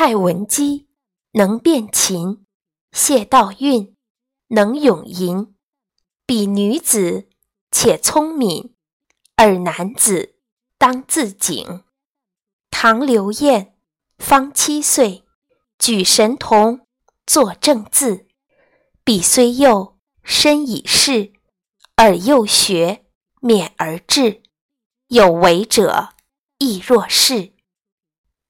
蔡文姬能辨琴，谢道韫能咏吟。彼女子且聪明，而男子当自警。唐刘晏方七岁，举神童，作正字。彼虽幼，身已仕，而幼学，勉而志。有为者亦若是。